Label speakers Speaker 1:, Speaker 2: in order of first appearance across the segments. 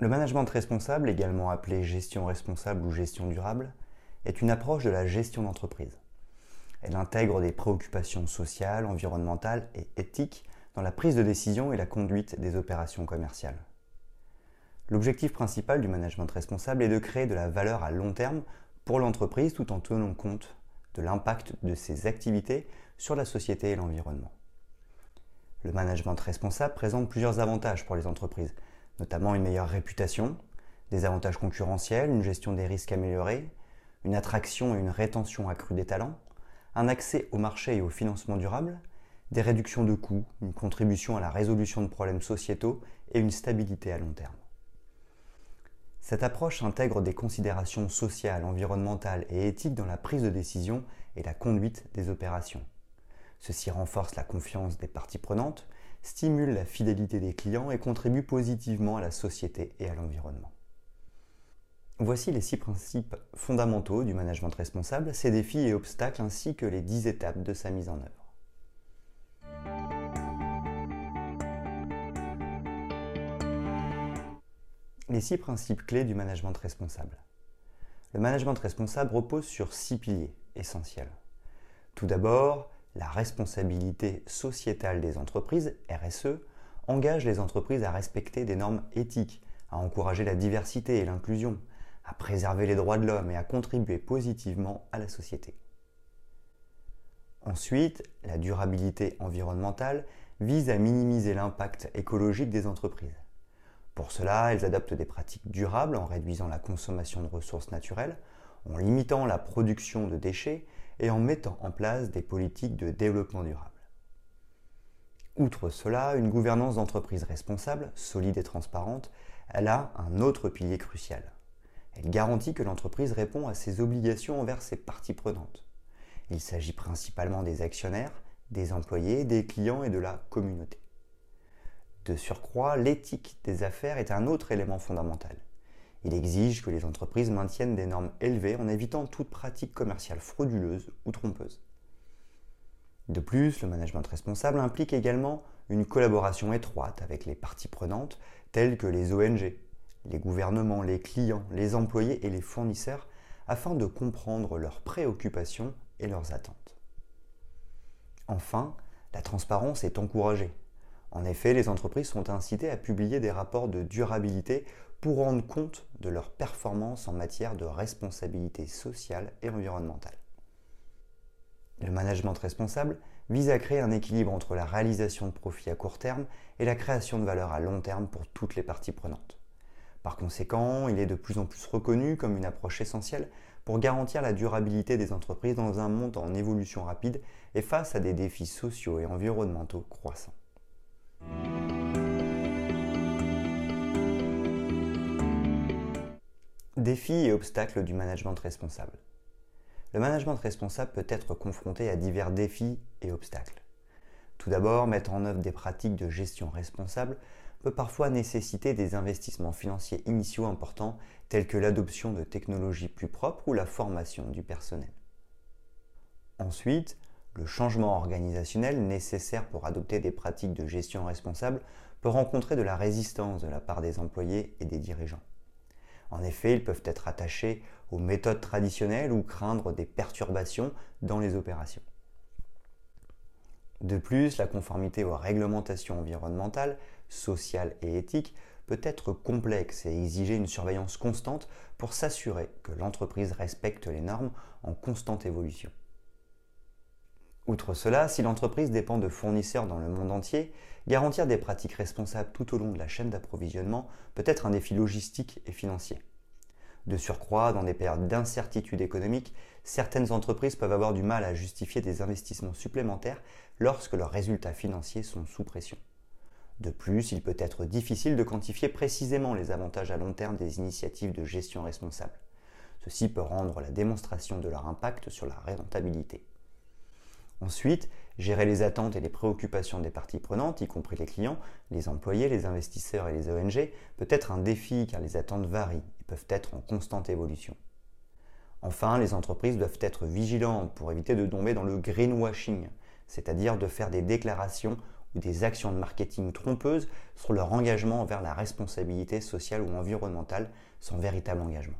Speaker 1: Le management responsable, également appelé gestion responsable ou gestion durable, est une approche de la gestion d'entreprise. Elle intègre des préoccupations sociales, environnementales et éthiques dans la prise de décision et la conduite des opérations commerciales. L'objectif principal du management responsable est de créer de la valeur à long terme pour l'entreprise tout en tenant compte de l'impact de ses activités sur la société et l'environnement. Le management responsable présente plusieurs avantages pour les entreprises, notamment une meilleure réputation, des avantages concurrentiels, une gestion des risques améliorée, une attraction et une rétention accrue des talents, un accès au marché et au financement durable, des réductions de coûts, une contribution à la résolution de problèmes sociétaux et une stabilité à long terme. Cette approche intègre des considérations sociales, environnementales et éthiques dans la prise de décision et la conduite des opérations. Ceci renforce la confiance des parties prenantes, stimule la fidélité des clients et contribue positivement à la société et à l'environnement. Voici les six principes fondamentaux du management responsable, ses défis et obstacles ainsi que les dix étapes de sa mise en œuvre. Les six principes clés du management responsable. Le management responsable repose sur six piliers essentiels. Tout d'abord, la responsabilité sociétale des entreprises, RSE, engage les entreprises à respecter des normes éthiques, à encourager la diversité et l'inclusion, à préserver les droits de l'homme et à contribuer positivement à la société. Ensuite, la durabilité environnementale vise à minimiser l'impact écologique des entreprises. Pour cela, elles adoptent des pratiques durables en réduisant la consommation de ressources naturelles, en limitant la production de déchets et en mettant en place des politiques de développement durable. Outre cela, une gouvernance d'entreprise responsable, solide et transparente, elle a un autre pilier crucial. Elle garantit que l'entreprise répond à ses obligations envers ses parties prenantes. Il s'agit principalement des actionnaires, des employés, des clients et de la communauté. De surcroît, l'éthique des affaires est un autre élément fondamental. Il exige que les entreprises maintiennent des normes élevées en évitant toute pratique commerciale frauduleuse ou trompeuse. De plus, le management responsable implique également une collaboration étroite avec les parties prenantes telles que les ONG, les gouvernements, les clients, les employés et les fournisseurs afin de comprendre leurs préoccupations et leurs attentes. Enfin, la transparence est encouragée. En effet, les entreprises sont incitées à publier des rapports de durabilité pour rendre compte de leurs performances en matière de responsabilité sociale et environnementale. Le management responsable vise à créer un équilibre entre la réalisation de profits à court terme et la création de valeur à long terme pour toutes les parties prenantes. Par conséquent, il est de plus en plus reconnu comme une approche essentielle pour garantir la durabilité des entreprises dans un monde en évolution rapide et face à des défis sociaux et environnementaux croissants. Défis et obstacles du management responsable. Le management responsable peut être confronté à divers défis et obstacles. Tout d'abord, mettre en œuvre des pratiques de gestion responsable peut parfois nécessiter des investissements financiers initiaux importants tels que l'adoption de technologies plus propres ou la formation du personnel. Ensuite, le changement organisationnel nécessaire pour adopter des pratiques de gestion responsable peut rencontrer de la résistance de la part des employés et des dirigeants. En effet, ils peuvent être attachés aux méthodes traditionnelles ou craindre des perturbations dans les opérations. De plus, la conformité aux réglementations environnementales, sociales et éthiques peut être complexe et exiger une surveillance constante pour s'assurer que l'entreprise respecte les normes en constante évolution. Outre cela, si l'entreprise dépend de fournisseurs dans le monde entier, garantir des pratiques responsables tout au long de la chaîne d'approvisionnement peut être un défi logistique et financier. De surcroît, dans des périodes d'incertitude économique, certaines entreprises peuvent avoir du mal à justifier des investissements supplémentaires lorsque leurs résultats financiers sont sous pression. De plus, il peut être difficile de quantifier précisément les avantages à long terme des initiatives de gestion responsable. Ceci peut rendre la démonstration de leur impact sur la rentabilité. Ensuite, gérer les attentes et les préoccupations des parties prenantes, y compris les clients, les employés, les investisseurs et les ONG, peut être un défi car les attentes varient et peuvent être en constante évolution. Enfin, les entreprises doivent être vigilantes pour éviter de tomber dans le greenwashing, c'est-à-dire de faire des déclarations ou des actions de marketing trompeuses sur leur engagement envers la responsabilité sociale ou environnementale sans véritable engagement.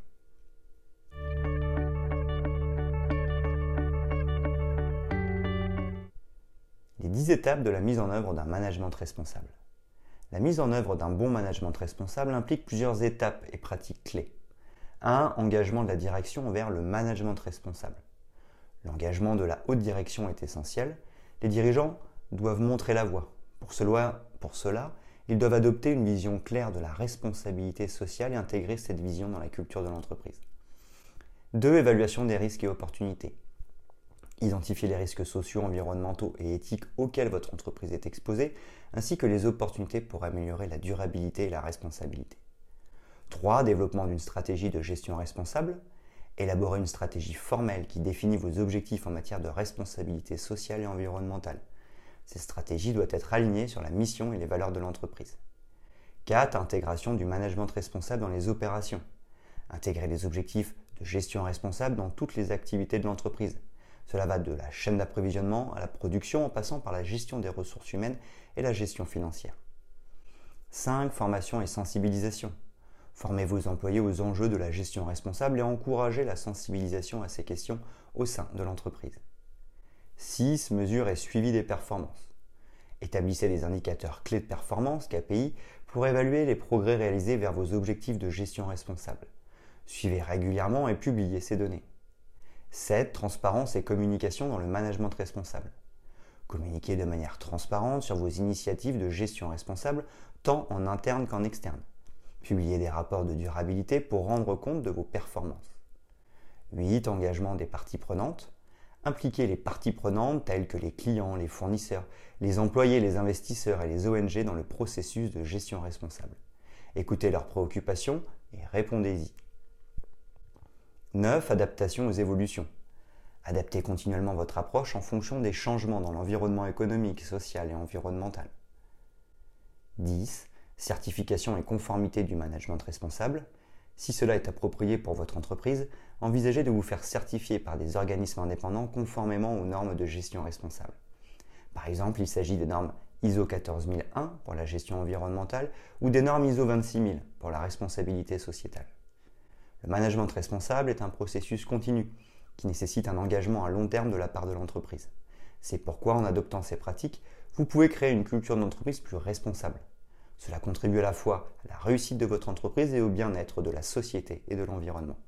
Speaker 1: Les 10 étapes de la mise en œuvre d'un management responsable. La mise en œuvre d'un bon management responsable implique plusieurs étapes et pratiques clés. 1. Engagement de la direction vers le management responsable. L'engagement de la haute direction est essentiel. Les dirigeants doivent montrer la voie. Pour cela, pour cela, ils doivent adopter une vision claire de la responsabilité sociale et intégrer cette vision dans la culture de l'entreprise. 2. Évaluation des risques et opportunités. Identifier les risques sociaux, environnementaux et éthiques auxquels votre entreprise est exposée, ainsi que les opportunités pour améliorer la durabilité et la responsabilité. 3. Développement d'une stratégie de gestion responsable. Élaborer une stratégie formelle qui définit vos objectifs en matière de responsabilité sociale et environnementale. Cette stratégie doit être alignée sur la mission et les valeurs de l'entreprise. 4. Intégration du management responsable dans les opérations. Intégrer les objectifs de gestion responsable dans toutes les activités de l'entreprise. Cela va de la chaîne d'approvisionnement à la production en passant par la gestion des ressources humaines et la gestion financière. 5. Formation et sensibilisation. Formez vos employés aux enjeux de la gestion responsable et encouragez la sensibilisation à ces questions au sein de l'entreprise. 6. Mesure et suivi des performances. Établissez des indicateurs clés de performance, KPI, pour évaluer les progrès réalisés vers vos objectifs de gestion responsable. Suivez régulièrement et publiez ces données. 7. Transparence et communication dans le management responsable. Communiquez de manière transparente sur vos initiatives de gestion responsable, tant en interne qu'en externe. Publiez des rapports de durabilité pour rendre compte de vos performances. 8. Engagement des parties prenantes. Impliquez les parties prenantes telles que les clients, les fournisseurs, les employés, les investisseurs et les ONG dans le processus de gestion responsable. Écoutez leurs préoccupations et répondez-y. 9. Adaptation aux évolutions. Adaptez continuellement votre approche en fonction des changements dans l'environnement économique, social et environnemental. 10 certification et conformité du management responsable. Si cela est approprié pour votre entreprise, envisagez de vous faire certifier par des organismes indépendants conformément aux normes de gestion responsable. Par exemple, il s'agit des normes ISO 14001 pour la gestion environnementale ou des normes ISO 26000 pour la responsabilité sociétale. Le management responsable est un processus continu qui nécessite un engagement à long terme de la part de l'entreprise. C'est pourquoi en adoptant ces pratiques, vous pouvez créer une culture d'entreprise plus responsable, cela contribue à la fois à la réussite de votre entreprise et au bien-être de la société et de l'environnement.